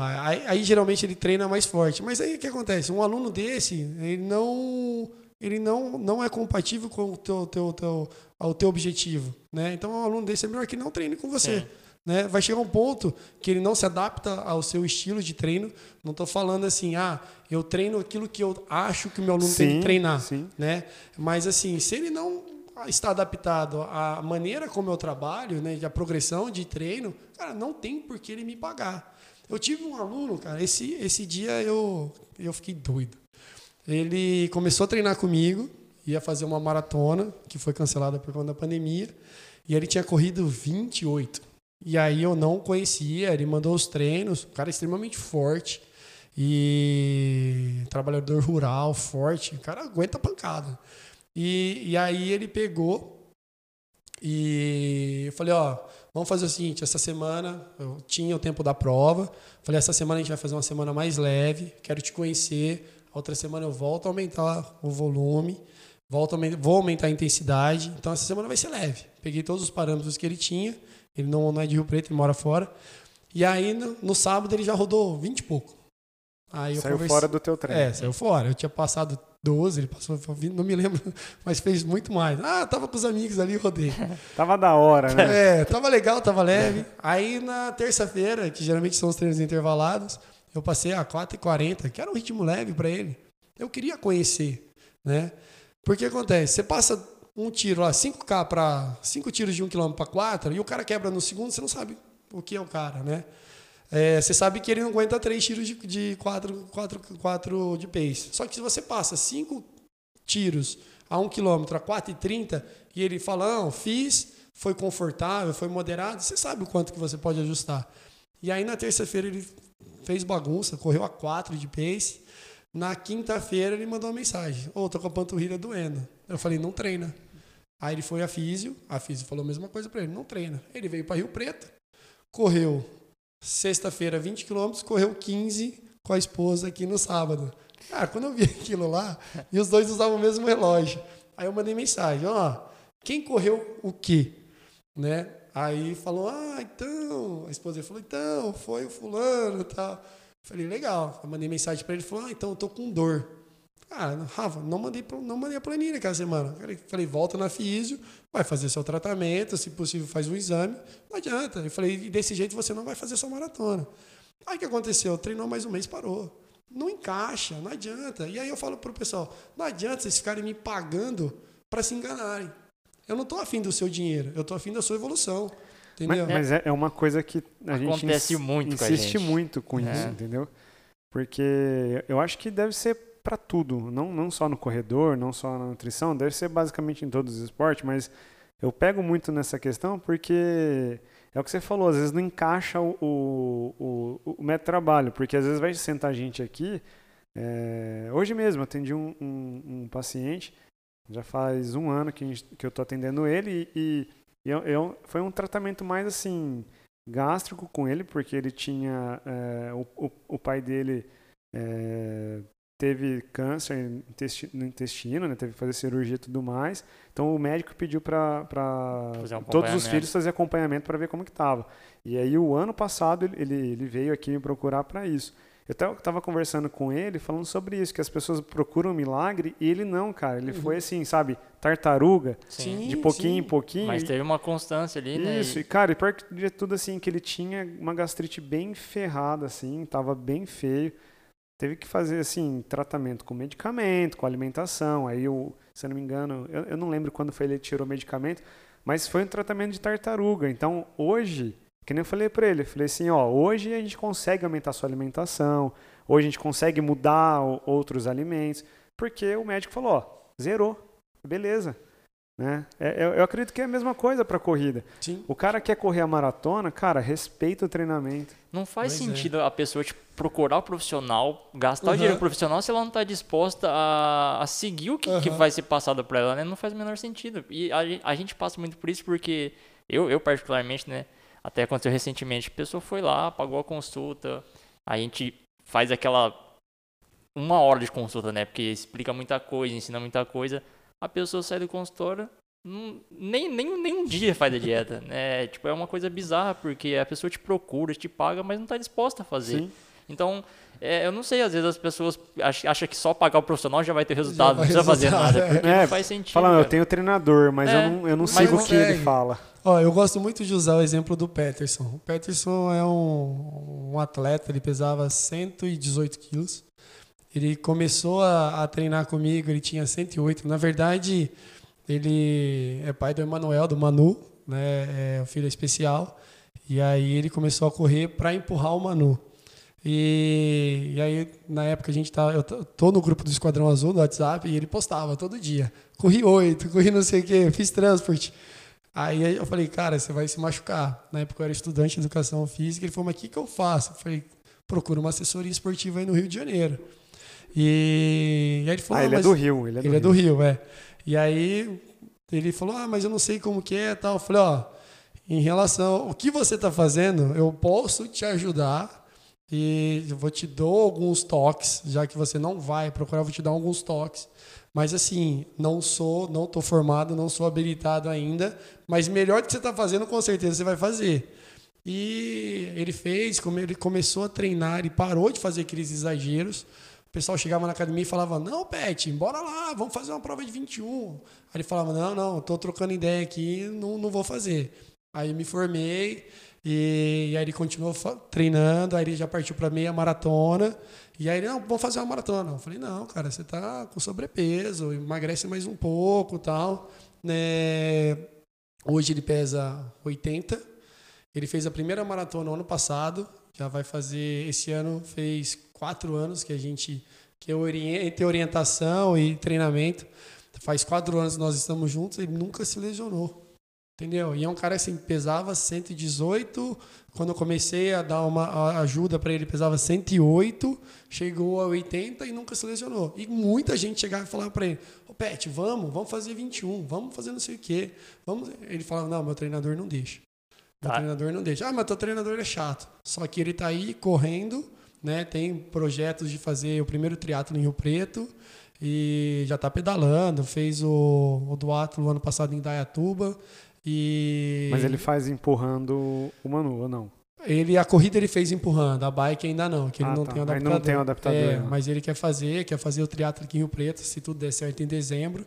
Aí, aí, geralmente ele treina mais forte. Mas aí o que acontece? Um aluno desse, ele não, ele não, não é compatível com o teu, teu, teu, o teu objetivo. Né? Então, um aluno desse é melhor que não treine com você. Né? Vai chegar um ponto que ele não se adapta ao seu estilo de treino. Não estou falando assim, ah, eu treino aquilo que eu acho que o meu aluno sim, tem que treinar. Sim. Né? Mas assim, se ele não está adaptado à maneira como eu trabalho, né, a progressão de treino, cara, não tem por que ele me pagar. Eu tive um aluno, cara, esse, esse dia eu, eu fiquei doido. Ele começou a treinar comigo, ia fazer uma maratona, que foi cancelada por conta da pandemia, e ele tinha corrido 28. E aí eu não conhecia, ele mandou os treinos, um cara extremamente forte e trabalhador rural, forte, o cara aguenta pancada. E, e aí ele pegou e eu falei, ó, Vamos fazer o seguinte, essa semana eu tinha o tempo da prova. Falei, essa semana a gente vai fazer uma semana mais leve, quero te conhecer. Outra semana eu volto a aumentar o volume, volto vou aumentar a intensidade. Então essa semana vai ser leve. Peguei todos os parâmetros que ele tinha. Ele não, não é de Rio Preto, ele mora fora. E aí no, no sábado ele já rodou 20 e pouco. Aí saiu fora do teu treino. É, saiu fora. Eu tinha passado 12, ele passou, não me lembro, mas fez muito mais. Ah, tava com os amigos ali, rodei. tava da hora, né? É, tava legal, tava leve. Aí na terça-feira, que geralmente são os treinos intervalados, eu passei a 4h40, que era um ritmo leve para ele. Eu queria conhecer, né? Porque acontece, você passa um tiro lá, 5K para 5 tiros de 1 km para 4, e o cara quebra no segundo, você não sabe o que é o cara, né? É, você sabe que ele não aguenta três tiros de, de quatro, quatro, quatro de pace. Só que se você passa cinco tiros a um quilômetro a 4,30 e ele fala, não, fiz, foi confortável, foi moderado, você sabe o quanto que você pode ajustar. E aí na terça-feira ele fez bagunça, correu a 4 de pace. Na quinta-feira ele mandou uma mensagem: Ô, oh, tô com a panturrilha doendo. Eu falei: não treina. Aí ele foi a físio, a físio falou a mesma coisa para ele: não treina. Ele veio para Rio Preto, correu Sexta-feira, 20 quilômetros, correu 15 com a esposa aqui no sábado. Cara, quando eu vi aquilo lá, e os dois usavam o mesmo relógio. Aí eu mandei mensagem, ó, quem correu o quê? Né? Aí falou, ah, então, a esposa falou, então, foi o fulano e tal. Falei, legal. Eu mandei mensagem para ele, falou, ah, então eu tô com dor. Ah, Rafa, não mandei, não mandei a planilha aquela semana. Falei, volta na físio, vai fazer seu tratamento, se possível faz um exame. Não adianta. Eu falei, e desse jeito você não vai fazer sua maratona. Aí o que aconteceu? Treinou mais um mês, parou. Não encaixa, não adianta. E aí eu falo pro pessoal, não adianta vocês ficarem me pagando para se enganarem. Eu não tô afim do seu dinheiro, eu tô afim da sua evolução. Entendeu? Mas, mas é, é uma coisa que a gente Acontece ins- muito com a insiste gente. muito com É. isso, entendeu? Porque eu acho que deve ser para tudo, não, não só no corredor, não só na nutrição, deve ser basicamente em todos os esportes, mas eu pego muito nessa questão porque é o que você falou, às vezes não encaixa o, o, o, o método de trabalho, porque às vezes vai sentar a gente aqui. é, hoje mesmo atendi um, um, um paciente, já faz um ano que, gente- que eu estou atendendo ele e, e eu- eu- foi um tratamento mais assim gástrico com ele, porque ele tinha. é, o, o, o pai dele é, teve câncer no intesti- no intestino, né, teve que fazer cirurgia e tudo mais. Então o médico pediu para um todos os filhos fazer acompanhamento para ver como que estava. E aí o ano passado ele, ele, veio aqui me procurar para isso. Eu estava conversando com ele falando sobre isso, que as pessoas procuram milagre e ele não, cara. Ele foi assim, sabe, tartaruga, Sim. de pouquinho em pouquinho. Mas teve uma constância ali, né? isso, e cara, e pior que de tudo assim, que ele tinha uma gastrite bem ferrada, assim, tava bem feio. Teve que fazer, assim, tratamento com medicamento, com alimentação. Aí, eu, se eu não me engano, eu, eu não lembro quando foi ele tirou o medicamento, mas foi um tratamento de tartaruga. Então, hoje, que nem eu falei pra ele, eu falei assim, ó, hoje a gente consegue aumentar a sua alimentação, hoje a gente consegue mudar outros alimentos, porque o médico falou, ó, zerou, beleza. Né? É, eu, eu acredito que é a mesma coisa para corrida. Sim. O cara quer correr a maratona, cara, respeita o treinamento. Não faz Pois é. sentido a pessoa tipo, procurar o profissional, gastar o Uhum. dinheiro profissional se ela não está disposta a, a seguir o que, que Uhum. vai ser passado para ela, né? Não faz o menor sentido. E a, a gente passa muito por isso porque eu, eu particularmente, né? Até aconteceu recentemente, a pessoa foi lá, pagou a consulta, a gente faz aquela uma hora de consulta, né? Porque explica muita coisa, ensina muita coisa. A pessoa sai do consultório, não- nem, nem, nem um dia faz a dieta, né? Tipo, é uma coisa bizarra, porque a pessoa te procura, te paga, mas não está disposta a fazer. Sim. Então, é, eu não sei, às vezes as pessoas ach- acham que só pagar o profissional já vai ter resultado, vai não precisa fazer nada, é. porque É, não faz sentido. Fala, eu tenho treinador, mas É, eu não, eu não mas sigo o que ele fala. Ó, eu gosto muito de usar o exemplo do Peterson. O Peterson é um, um atleta, ele pesava 118 quilos. Ele começou a, a treinar comigo, ele tinha 108. Na verdade, ele é pai do Emanuel, do Manu, né? É o filho especial. E aí ele começou a correr para empurrar o Manu. E, e aí, na época, a gente tá. Eu tô- no grupo do Esquadrão Azul, do WhatsApp, e ele postava todo dia. Corri oito, corri não sei o quê, fiz transporte. Aí eu falei, cara, você vai se machucar. Na época eu era estudante de educação física. Ele falou, mas o que, que eu faço? Eu falei, procura uma assessoria esportiva aí no Rio de Janeiro. E, e aí ele falou, Ah, "Ah, ele é mas- do Rio. Ele é do ele é Rio. do Rio, é. E aí ele falou, ah, mas eu não sei como que é tal. Eu falei, ó, em relação ao que você está fazendo, eu posso te ajudar e eu vou te dar alguns toques, já que você não vai procurar, eu vou te dar alguns toques. Mas assim, não sou, não estou formado, não sou habilitado ainda, mas melhor do que você está fazendo, com certeza você vai fazer. E ele fez, ele começou a treinar, ele parou de fazer aqueles exageros. O pessoal chegava na academia e falava: Não, Pet, bora lá, vamos fazer uma prova de 21. Aí ele falava: Não, não, estou trocando ideia aqui, não, não vou fazer. Aí me formei e, e aí ele continuou treinando, aí ele já partiu para meia maratona. E aí ele, não, vamos fazer uma maratona. Eu falei, não, cara, você tá com sobrepeso, emagrece mais um pouco tal. Né? Hoje ele pesa 80. Ele fez a primeira maratona no ano passado. Já vai fazer, esse ano fez quatro anos que a gente, que eu orien- entre orientação e treinamento. Faz quatro anos que nós estamos juntos, ele nunca se lesionou. Entendeu? E é um cara assim, pesava 118. Quando eu comecei a dar uma ajuda para ele, pesava 108. Chegou a 80 e nunca se lesionou. E muita gente chegava e falava para ele: Ô Pet, vamos, vamos fazer 21, vamos fazer não sei o quê. Vamos. Ele falava: Não, meu treinador não deixa. Meu Tá. treinador não deixa. Ah, mas teu treinador é chato. Só que ele tá aí correndo, né? Tem projetos de fazer o primeiro triatlo em Rio Preto e já tá pedalando. Fez o, o duatlo ano passado em Dayatuba. E Mas ele faz empurrando o Manu, ou não? ele a corrida ele fez empurrando, a bike ainda não, que ele Ah, não tá. tem adaptador. não tem o adaptador, É, né? mas ele quer fazer, quer fazer o triatlo aqui em Rio Preto, se tudo der certo em dezembro.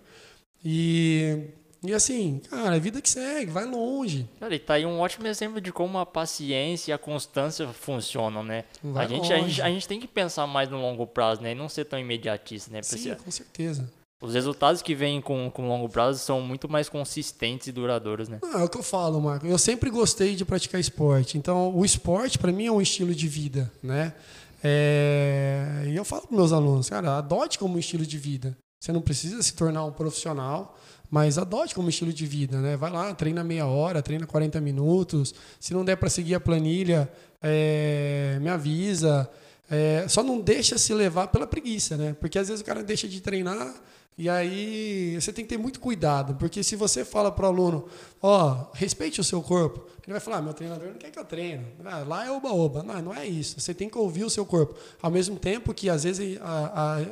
E E assim, cara, é vida que segue, vai longe. Cara, e tá aí um ótimo exemplo de como a paciência e a constância funcionam, né? Vai a gente, a, gente, a gente tem que pensar mais no longo prazo, né? E não ser tão imediatista, né? Sim, Porque com certeza. Os resultados que vêm com, com longo prazo são muito mais consistentes e duradouros, né? Ah, é o que eu falo, Marco. Eu sempre gostei de praticar esporte. Então, o esporte, para mim, é um estilo de vida, né? É, E eu falo para meus alunos, cara, adote como estilo de vida. Você não precisa se tornar um profissional, mas adote como estilo de vida, né? Vai lá, treina meia hora, treina 40 minutos. Se não der para seguir a planilha, é, me avisa. É, só não deixa se levar pela preguiça, né? Porque às vezes o cara deixa de treinar e aí você tem que ter muito cuidado, porque se você fala para o aluno, ó, respeite o seu corpo, ele vai falar, ah, meu treinador não quer que eu treine, Ah, lá é oba-oba. Não, não é isso. Você tem que ouvir o seu corpo. Ao mesmo tempo que às vezes a- a-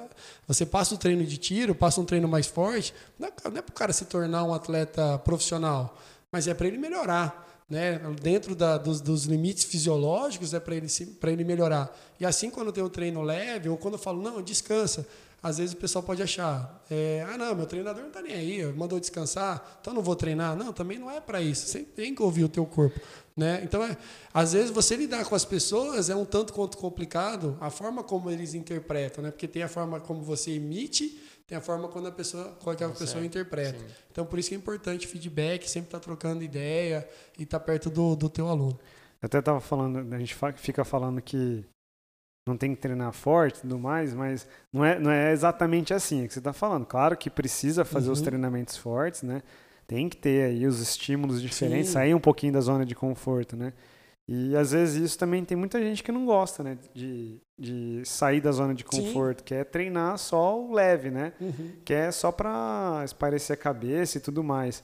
você passa o treino de tiro, passa um treino mais forte, não é, é para o cara se tornar um atleta profissional, mas é para ele melhorar. Né? Dentro da- dos, dos limites fisiológicos é para ele, ele melhorar. E assim, quando tem o treino leve, ou quando eu falo, não, descansa, às vezes o pessoal pode achar, é, ah, não, meu treinador não está nem aí, mandou descansar, então não vou treinar. Não, também não é para isso. Você tem que ouvir o teu corpo. Né? Então, é, às vezes, você lidar com as pessoas é um tanto quanto complicado a forma como eles interpretam, né? porque tem a forma como você emite, tem a forma quando a pessoa, como aquela pessoa Certo, interpreta. sim. Então, por isso que é importante feedback, sempre estar trocando ideia e estar perto do, do teu aluno. Eu até tava falando, a gente fica falando que não tem que treinar forte e tudo mais, mas não é, não é exatamente assim é que você está falando. Claro que precisa fazer os Uhum. treinamentos fortes, né? Tem que ter aí os estímulos diferentes, Sim. sair um pouquinho da zona de conforto, né? E às vezes isso também tem muita gente que não gosta, né? De, de sair da zona de Sim. conforto, quer treinar só o leve, né? que é só para espairecer a cabeça e tudo mais.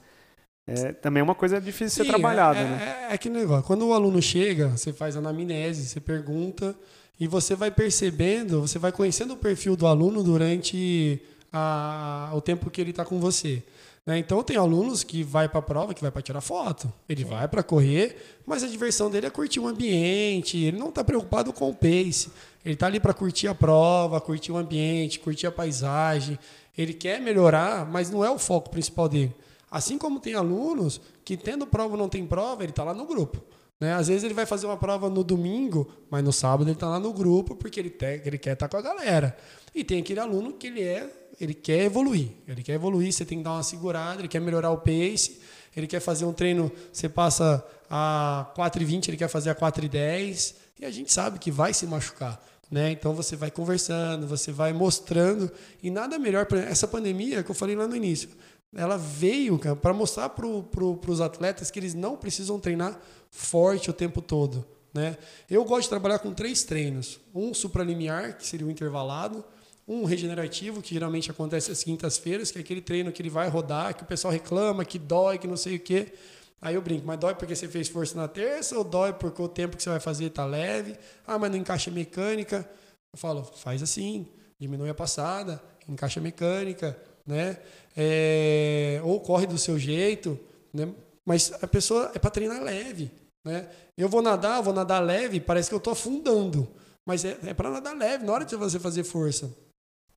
É, também é uma coisa difícil de ser Sim, trabalhada, é, né? É, é que negócio. Quando o aluno chega, você faz anamnese, você pergunta e você vai percebendo, você vai conhecendo o perfil do aluno durante a- o tempo que ele está com você. né? Então tem alunos que vai para a prova, que vai para tirar foto, ele vai para correr, mas a diversão dele é curtir o ambiente, ele não está preocupado com o pace, ele está ali para curtir a prova, curtir o ambiente, curtir a paisagem, ele quer melhorar, mas não é o foco principal dele. Assim como tem alunos que tendo prova ou não tem prova, ele está lá no grupo. Né? Às vezes ele vai fazer uma prova no domingo, mas no sábado ele está lá no grupo porque ele, te- ele quer estar com a galera. E tem aquele aluno que ele é, ele quer evoluir. Ele quer evoluir, você tem que dar uma segurada, ele quer melhorar o pace, ele quer fazer um treino, você passa a 4,20, ele quer fazer a 4,10, e a gente sabe que vai se machucar. Né? Então você vai conversando, você vai mostrando, e nada melhor para essa pandemia que eu falei lá no início. Ela veio para mostrar para pro, os atletas que eles não precisam treinar forte o tempo todo. Né? Eu gosto de trabalhar com três treinos: um supralimiar, que seria o intervalado, um regenerativo, que geralmente acontece às quintas-feiras, que é aquele treino que ele vai rodar, que o pessoal reclama, que dói, que não sei o quê. Aí eu brinco, mas dói porque você fez força na terça ou dói porque o tempo que você vai fazer está leve? Ah, mas não encaixa mecânica. Eu falo, faz assim, diminui a passada, encaixa mecânica, né? É, ou corre do seu jeito, né? Mas a pessoa é para treinar leve, né? Eu vou nadar, vou nadar leve, parece que eu estou afundando, mas é, é para nadar leve, na hora de você fazer força.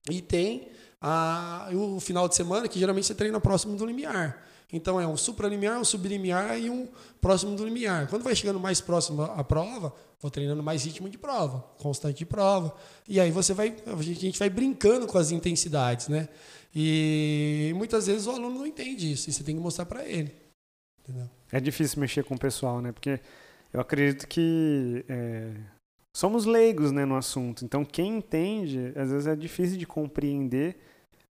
E tem a, o final de semana que geralmente você treina próximo do limiar. Então é um supralimiar, um sublimiar e um próximo do limiar. Quando vai chegando mais próximo à prova, vou treinando mais ritmo de prova, constante de prova. E aí você vai, a gente vai brincando com as intensidades, né? E muitas vezes o aluno não entende isso, e você tem que mostrar para ele. Entendeu? É difícil mexer com o pessoal, né? Porque eu acredito que é, somos leigos né, no assunto. Então, quem entende, às vezes é difícil de compreender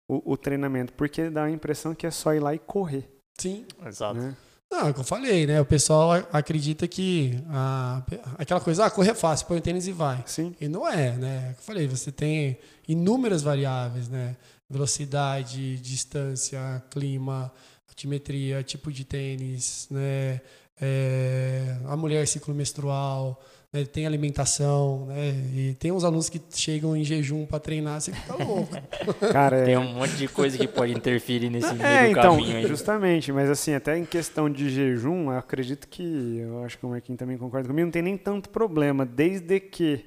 o, o treinamento, porque dá a impressão que é só ir lá e correr. Sim. Exato. Né? Não, é o que eu falei, né? O pessoal acredita que a- aquela coisa, ah, correr é fácil, põe o tênis e vai. Sim. E não é, né? É o que eu falei, você tem inúmeras variáveis, né? Velocidade, distância, clima, altimetria, tipo de tênis, né? É, a mulher ciclo menstrual, né? tem alimentação, né? E tem uns alunos que chegam em jejum para treinar, você fica louco. Cara, é, Tem um monte de coisa que pode interferir nesse meio É, então, caminho aí. justamente, mas assim, até em questão de jejum, eu acredito que, eu acho que o Marquinhos também concorda comigo, não tem nem tanto problema, desde que,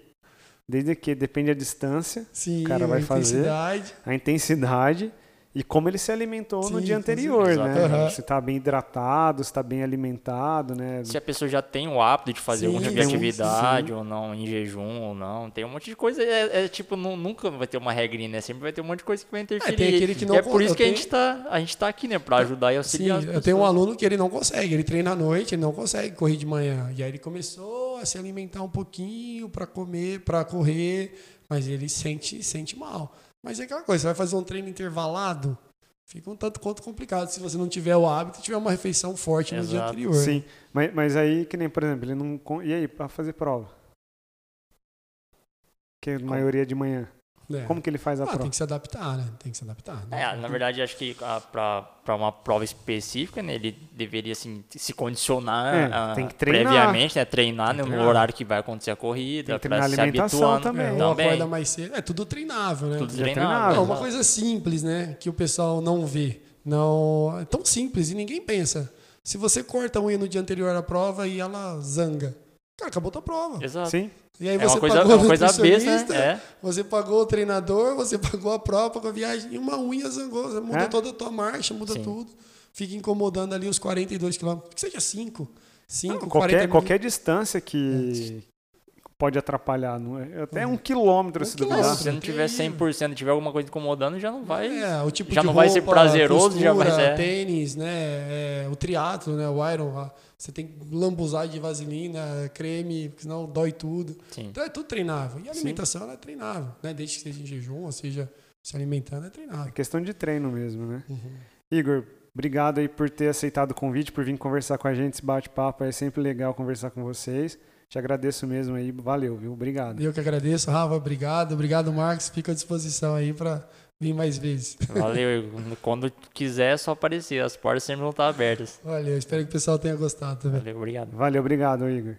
desde que depende da distância, Sim, O cara vai a fazer. a intensidade e como ele se alimentou no Sim, dia com anterior, né? Aham. Se tá bem hidratado, se tá bem alimentado, né? Se a pessoa já tem o hábito de fazer Sim, algum tipo de sim, atividade sim. ou não, em jejum ou não, tem um monte de coisa. É, é tipo, nu- nunca vai ter uma regrinha, né? Sempre vai ter um monte de coisa que vai interferir. tem aquele que não e é por isso que a gente tá, a gente tá aqui, né? Pra ajudar e Sim, auxiliar. as eu tenho um aluno que ele não consegue, ele treina à noite, ele não consegue correr de manhã. E aí ele começou a se alimentar um pouquinho para comer, para correr, mas ele sente, sente mal. Mas é aquela coisa, você vai fazer um treino intervalado, fica um tanto quanto complicado se você não tiver o hábito, tiver uma refeição forte no dia anterior. Sim, mas, mas aí, que nem, por exemplo, ele não. E aí, pra fazer prova? Que a maioria é de manhã. É. Como que ele faz a Ah, prova? tem que se adaptar, né? Tem que se adaptar. né? É, na verdade, acho que para uma prova específica, né, ele deveria assim, se condicionar É, ah, tem que treinar. previamente, né, treinar, Tem que no treinar. horário que vai acontecer a corrida, Tem que treinar se habituando. também. É, ou Também. acorda mais cedo. É tudo treinável, né? Tudo Já treinável. treinava. Não, uma exato. coisa simples, né? Que o pessoal não vê. Não, é tão simples e ninguém pensa. Se você corta a unha no dia anterior à prova e ela zanga, cara, acabou tua prova. Exato. Sim. E aí É você uma coisa, pagou é o uma coisa besta, nutricionista, né? É. você pagou o treinador, você pagou a prova, pagou a viagem e uma unha zangou. Você muda É? toda a tua marcha, muda Sim. tudo. Fica incomodando ali os 42 quilômetros. Que seja 5. 5, Não, 40 qualquer, qualquer distância que pode atrapalhar. Não é? Até um quilômetro, Um se quilômetro. duvidar. Se você não tiver 100%, tiver alguma coisa incomodando, já não vai. É, o tipo já de não vai ser roupa, prazeroso, já vai ser- tênis, né? é, o triatlo, né? O Iron, lá, você tem que lambuzar de vaselina, creme, porque senão dói tudo. Sim. Então é tudo treinável. E a alimentação ela é treinável, né? Desde que seja em jejum, ou seja, se alimentando é É treinável. questão de treino mesmo, né? Uhum. Igor, obrigado aí por ter aceitado o convite, por vir conversar com a gente, esse bate-papo. É sempre legal conversar com vocês. Te agradeço mesmo aí. Valeu, viu? Obrigado. Eu que agradeço, Rafa, obrigado. Obrigado, Marcos. Fico à disposição aí para vir mais vezes. Valeu. Igor. Quando quiser, é só aparecer. As portas sempre vão estar abertas. Olha, eu espero que o pessoal tenha gostado também. Valeu, obrigado. Valeu, obrigado, Igor.